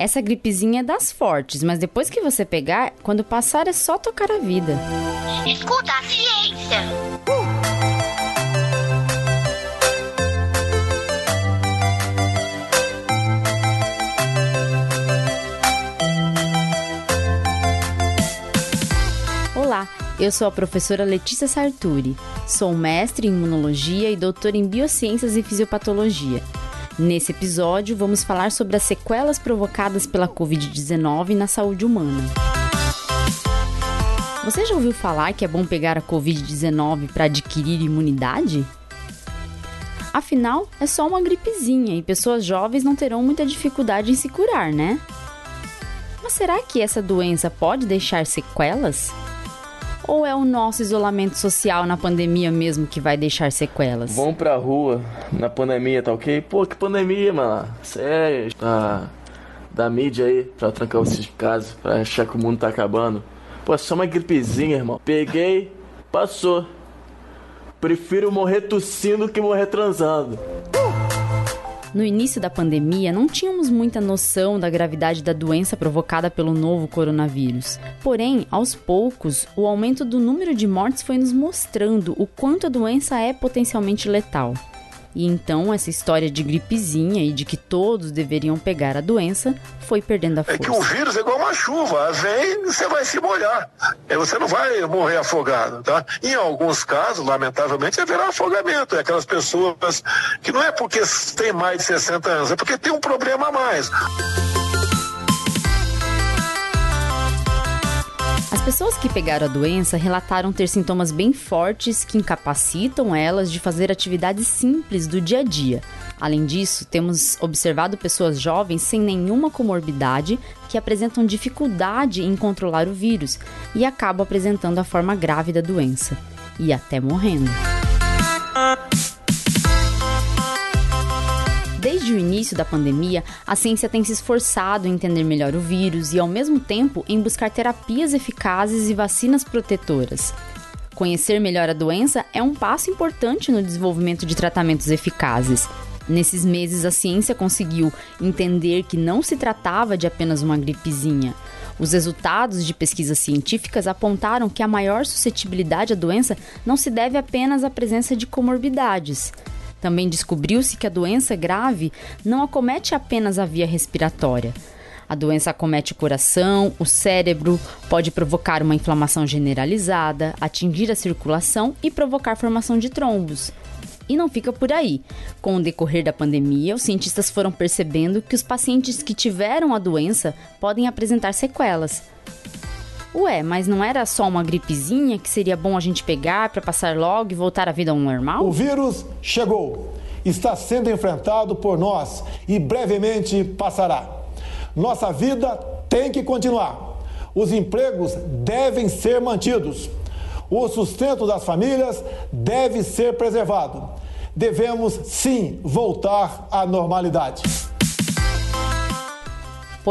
Essa gripezinha é das fortes, mas depois que você pegar, quando passar é só tocar a vida. Escuta a ciência. Olá, eu sou a professora Letícia Sarturi. Sou mestre em imunologia e doutora em biociências e fisiopatologia. Nesse episódio, vamos falar sobre as sequelas provocadas pela Covid-19 na saúde humana. Você já ouviu falar que é bom pegar a Covid-19 para adquirir imunidade? Afinal, é só uma gripezinha e pessoas jovens não terão muita dificuldade em se curar, né? Mas será que essa doença pode deixar sequelas? Ou é o nosso isolamento social na pandemia mesmo que vai deixar sequelas? Vão pra rua na pandemia, tá ok? Pô, que pandemia, mano. Sério. Da, mídia aí, pra trancar esses casos, pra achar que o mundo tá acabando. Pô, é só uma gripezinha, irmão. Peguei, passou. Prefiro morrer tossindo que morrer transando. No início da pandemia, não tínhamos muita noção da gravidade da doença provocada pelo novo coronavírus. Porém, aos poucos, o aumento do número de mortes foi nos mostrando o quanto a doença é potencialmente letal. E então essa história de gripezinha e de que todos deveriam pegar a doença foi perdendo a força. É que o vírus é igual uma chuva, vem você vai se molhar. Você não vai morrer afogado, tá? Em alguns casos, lamentavelmente, haverá afogamento. É aquelas pessoas que não é porque tem mais de 60 anos, é porque tem um problema a mais. As pessoas que pegaram a doença relataram ter sintomas bem fortes que incapacitam elas de fazer atividades simples do dia a dia. Além disso, temos observado pessoas jovens sem nenhuma comorbidade que apresentam dificuldade em controlar o vírus e acabam apresentando a forma grave da doença e até morrendo. Desde o início da pandemia, a ciência tem se esforçado em entender melhor o vírus e, ao mesmo tempo, em buscar terapias eficazes e vacinas protetoras. Conhecer melhor a doença é um passo importante no desenvolvimento de tratamentos eficazes. Nesses meses, a ciência conseguiu entender que não se tratava de apenas uma gripezinha. Os resultados de pesquisas científicas apontaram que a maior suscetibilidade à doença não se deve apenas à presença de comorbidades. Também descobriu-se que a doença grave não acomete apenas a via respiratória. A doença acomete o coração, o cérebro, pode provocar uma inflamação generalizada, atingir a circulação e provocar formação de trombos. E não fica por aí. Com o decorrer da pandemia, os cientistas foram percebendo que os pacientes que tiveram a doença podem apresentar sequelas. Ué, mas não era só uma gripezinha que seria bom a gente pegar para passar logo e voltar à vida ao normal? O vírus chegou, está sendo enfrentado por nós e brevemente passará. Nossa vida tem que continuar. Os empregos devem ser mantidos. O sustento das famílias deve ser preservado. Devemos sim voltar à normalidade.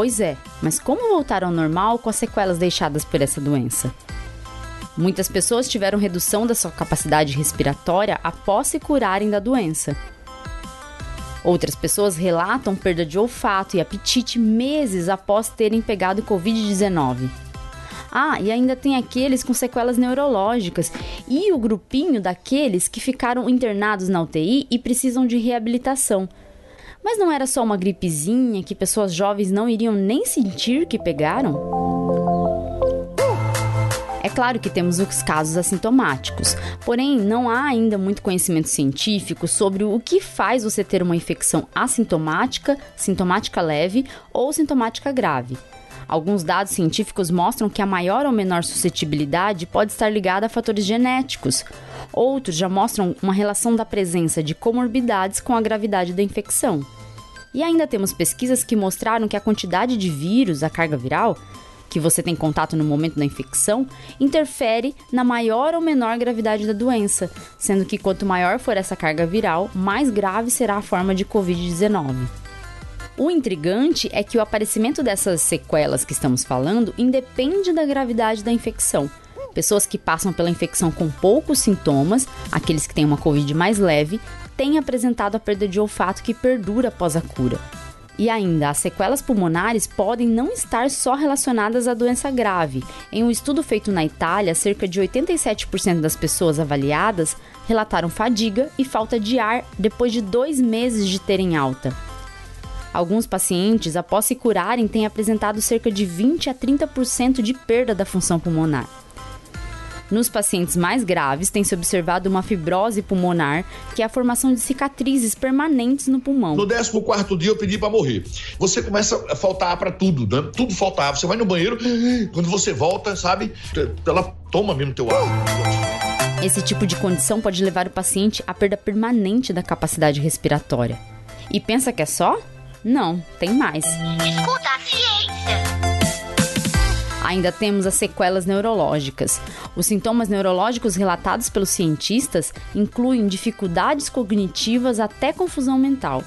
Pois é, mas como voltar ao normal com as sequelas deixadas por essa doença? Muitas pessoas tiveram redução da sua capacidade respiratória após se curarem da doença. Outras pessoas relatam perda de olfato e apetite meses após terem pegado Covid-19. Ah, e ainda tem aqueles com sequelas neurológicas e o grupinho daqueles que ficaram internados na UTI e precisam de reabilitação. Mas não era só uma gripezinha que pessoas jovens não iriam nem sentir que pegaram? É claro que temos os casos assintomáticos, porém não há ainda muito conhecimento científico sobre o que faz você ter uma infecção assintomática, sintomática leve ou sintomática grave. Alguns dados científicos mostram que a maior ou menor suscetibilidade pode estar ligada a fatores genéticos. Outros já mostram uma relação da presença de comorbidades com a gravidade da infecção. E ainda temos pesquisas que mostraram que a quantidade de vírus, a carga viral, que você tem contato no momento da infecção, interfere na maior ou menor gravidade da doença, sendo que quanto maior for essa carga viral, mais grave será a forma de Covid-19. O intrigante é que o aparecimento dessas sequelas que estamos falando independe da gravidade da infecção. Pessoas que passam pela infecção com poucos sintomas, aqueles que têm uma Covid mais leve, têm apresentado a perda de olfato que perdura após a cura. E ainda, as sequelas pulmonares podem não estar só relacionadas à doença grave. Em um estudo feito na Itália, cerca de 87% das pessoas avaliadas relataram fadiga e falta de ar depois de dois meses de terem alta. Alguns pacientes, após se curarem, têm apresentado cerca de 20 a 30% de perda da função pulmonar. Nos pacientes mais graves, tem se observado uma fibrose pulmonar, que é a formação de cicatrizes permanentes no pulmão. No 14 dia eu pedi para morrer. Você começa a faltar para tudo, né? Tudo faltava. Você vai no banheiro, quando você volta, sabe? Ela toma mesmo teu ar. Esse tipo de condição pode levar o paciente à perda permanente da capacidade respiratória. E pensa que é só? Não, tem mais. Escuta a ciência. Ainda temos as sequelas neurológicas. Os sintomas neurológicos relatados pelos cientistas incluem dificuldades cognitivas até confusão mental.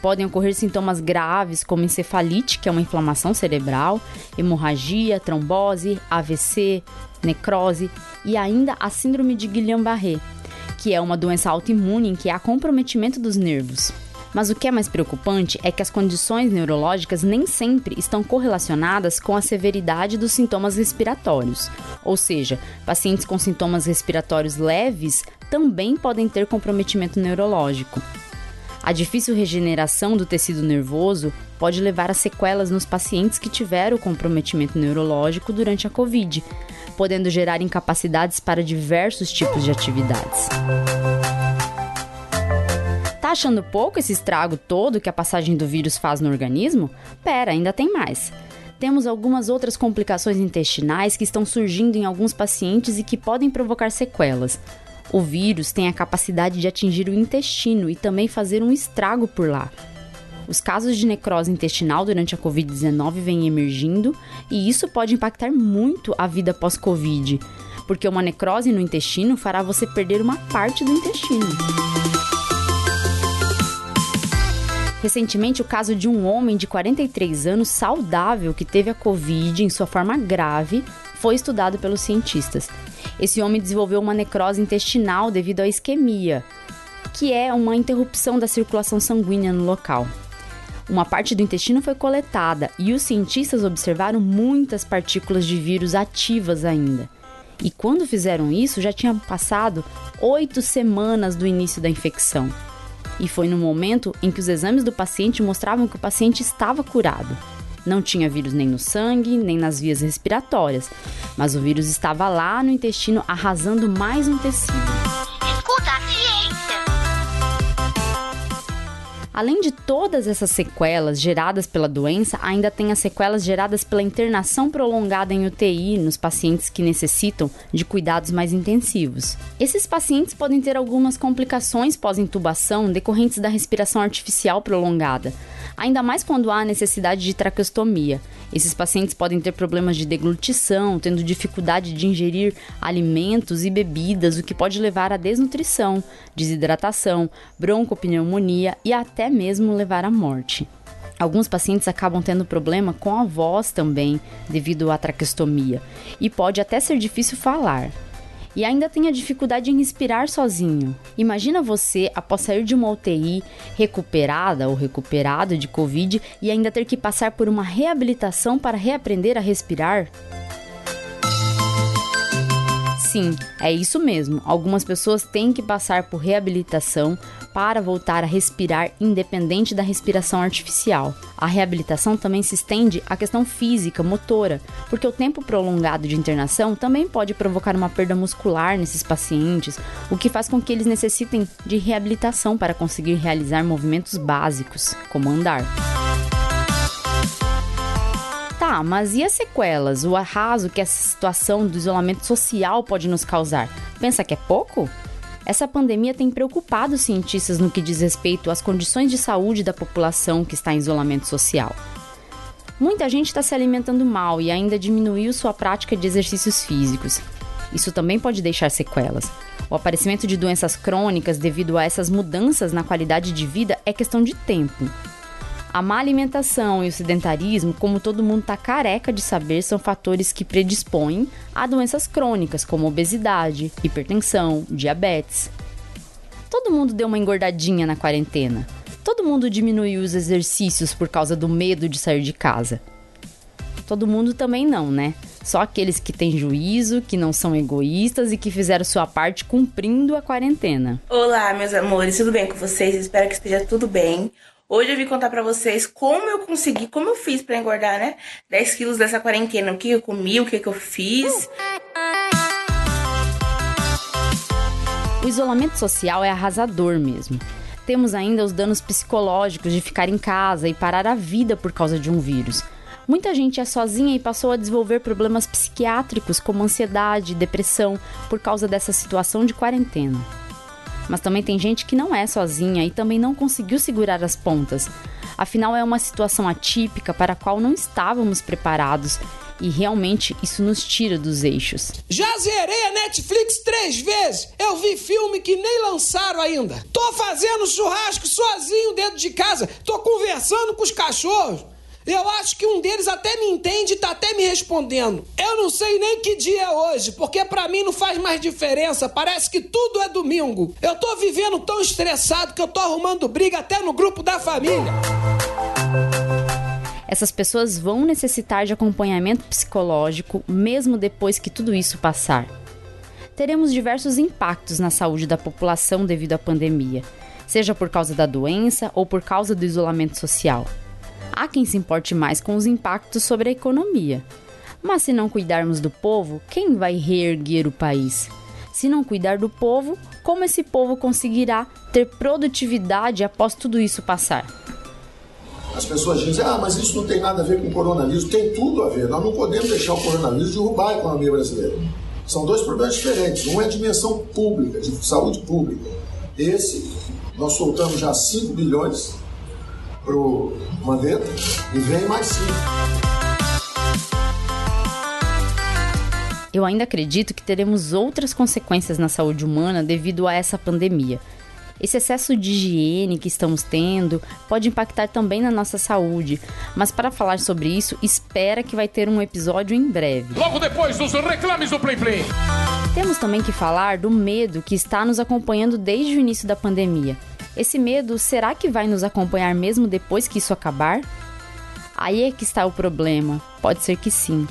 Podem ocorrer sintomas graves como encefalite, que é uma inflamação cerebral, hemorragia, trombose, AVC, necrose e ainda a síndrome de Guillain-Barré, que é uma doença autoimune em que há comprometimento dos nervos. Mas o que é mais preocupante é que as condições neurológicas nem sempre estão correlacionadas com a severidade dos sintomas respiratórios. Ou seja, pacientes com sintomas respiratórios leves também podem ter comprometimento neurológico. A difícil regeneração do tecido nervoso pode levar a sequelas nos pacientes que tiveram comprometimento neurológico durante a Covid, podendo gerar incapacidades para diversos tipos de atividades achando pouco esse estrago todo que a passagem do vírus faz no organismo? Pera, ainda tem mais. Temos algumas outras complicações intestinais que estão surgindo em alguns pacientes e que podem provocar sequelas. O vírus tem a capacidade de atingir o intestino e também fazer um estrago por lá. Os casos de necrose intestinal durante a Covid-19 vêm emergindo e isso pode impactar muito a vida pós-Covid, porque uma necrose no intestino fará você perder uma parte do intestino. Recentemente, o caso de um homem de 43 anos saudável que teve a Covid em sua forma grave foi estudado pelos cientistas. Esse homem desenvolveu uma necrose intestinal devido à isquemia, que é uma interrupção da circulação sanguínea no local. Uma parte do intestino foi coletada e os cientistas observaram muitas partículas de vírus ativas ainda. E quando fizeram isso, já tinham passado oito semanas do início da infecção e foi no momento em que os exames do paciente mostravam que o paciente estava curado. Não tinha vírus nem no sangue, nem nas vias respiratórias, mas o vírus estava lá no intestino arrasando mais um tecido. Além de todas essas sequelas geradas pela doença, ainda tem as sequelas geradas pela internação prolongada em UTI nos pacientes que necessitam de cuidados mais intensivos. Esses pacientes podem ter algumas complicações pós-intubação decorrentes da respiração artificial prolongada, ainda mais quando há necessidade de traqueostomia. Esses pacientes podem ter problemas de deglutição, tendo dificuldade de ingerir alimentos e bebidas, o que pode levar à desnutrição, desidratação, broncopneumonia e até mesmo levar à morte. Alguns pacientes acabam tendo problema com a voz também, devido à traqueostomia, e pode até ser difícil falar e ainda tem a dificuldade em respirar sozinho. Imagina você, após sair de uma UTI, recuperada ou recuperado de Covid e ainda ter que passar por uma reabilitação para reaprender a respirar? Sim, é isso mesmo. Algumas pessoas têm que passar por reabilitação para voltar a respirar independente da respiração artificial. A reabilitação também se estende à questão física, motora, porque o tempo prolongado de internação também pode provocar uma perda muscular nesses pacientes, o que faz com que eles necessitem de reabilitação para conseguir realizar movimentos básicos, como andar. Tá, mas e as sequelas, o arraso que essa situação do isolamento social pode nos causar? Pensa que é pouco? Essa pandemia tem preocupado cientistas no que diz respeito às condições de saúde da população que está em isolamento social. Muita gente está se alimentando mal e ainda diminuiu sua prática de exercícios físicos. Isso também pode deixar sequelas. O aparecimento de doenças crônicas devido a essas mudanças na qualidade de vida é questão de tempo. A má alimentação e o sedentarismo, como todo mundo está careca de saber, são fatores que predispõem a doenças crônicas, como obesidade, hipertensão, diabetes. Todo mundo deu uma engordadinha na quarentena. Todo mundo diminuiu os exercícios por causa do medo de sair de casa. Todo mundo também não, né? Só aqueles que têm juízo, que não são egoístas e que fizeram sua parte cumprindo a quarentena. Olá, meus amores, tudo bem com vocês? Espero que esteja tudo bem. Hoje eu vim contar pra vocês como eu consegui, como eu fiz pra engordar, né? 10 quilos dessa quarentena. O que eu comi, o que, que eu fiz. O isolamento social é arrasador mesmo. Temos ainda os danos psicológicos de ficar em casa e parar a vida por causa de um vírus. Muita gente é sozinha e passou a desenvolver problemas psiquiátricos como ansiedade depressão por causa dessa situação de quarentena. Mas também tem gente que não é sozinha e também não conseguiu segurar as pontas. Afinal, é uma situação atípica para a qual não estávamos preparados e realmente isso nos tira dos eixos. Já zerei a Netflix três vezes. Eu vi filme que nem lançaram ainda. Tô fazendo churrasco sozinho dentro de casa. Tô conversando com os cachorros. Eu acho que um deles até me entende e tá até me respondendo. Eu não sei nem que dia é hoje, porque para mim não faz mais diferença. Parece que tudo é domingo. Eu tô vivendo tão estressado que eu tô arrumando briga até no grupo da família. Essas pessoas vão necessitar de acompanhamento psicológico mesmo depois que tudo isso passar. Teremos diversos impactos na saúde da população devido à pandemia, seja por causa da doença ou por causa do isolamento social. Quem se importe mais com os impactos sobre a economia. Mas se não cuidarmos do povo, quem vai reerguer o país? Se não cuidar do povo, como esse povo conseguirá ter produtividade após tudo isso passar? As pessoas dizem, ah, mas isso não tem nada a ver com o coronavírus. Tem tudo a ver. Nós não podemos deixar o coronavírus derrubar a economia brasileira. São dois problemas diferentes. Um é a dimensão pública, de saúde pública. Esse, nós soltamos já 5 bilhões para o Mandetta e vem mais 5. Eu ainda acredito que teremos outras consequências na saúde humana devido a essa pandemia. Esse excesso de higiene que estamos tendo pode impactar também na nossa saúde, mas para falar sobre isso, espera que vai ter um episódio em breve. Logo depois dos reclames do Play Play. Temos também que falar do medo que está nos acompanhando desde o início da pandemia. Esse medo será que vai nos acompanhar mesmo depois que isso acabar? Aí é que está o problema. Pode ser que sim.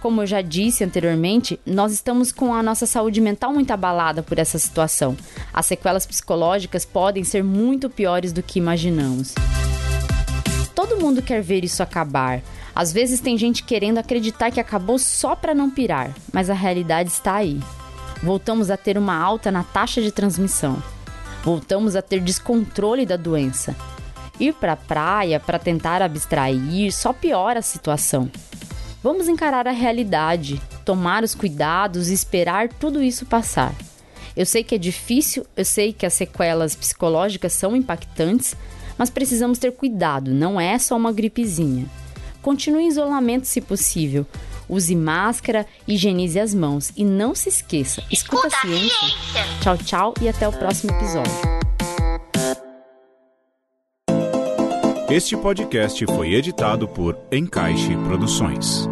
Como eu já disse anteriormente, nós estamos com a nossa saúde mental muito abalada por essa situação. As sequelas psicológicas podem ser muito piores do que imaginamos. Todo mundo quer ver isso acabar. Às vezes tem gente querendo acreditar que acabou só para não pirar, mas a realidade está aí. Voltamos a ter uma alta na taxa de transmissão. Voltamos a ter descontrole da doença. Ir para a praia para tentar abstrair só piora a situação. Vamos encarar a realidade, tomar os cuidados e esperar tudo isso passar. Eu sei que é difícil, eu sei que as sequelas psicológicas são impactantes, mas precisamos ter cuidado, não é só uma gripezinha. Continue em isolamento se possível. Use máscara, higienize as mãos e não se esqueça, escuta, escuta a ciência. ciência. Tchau, tchau e até o próximo episódio. Este podcast foi editado por Encaixe Produções.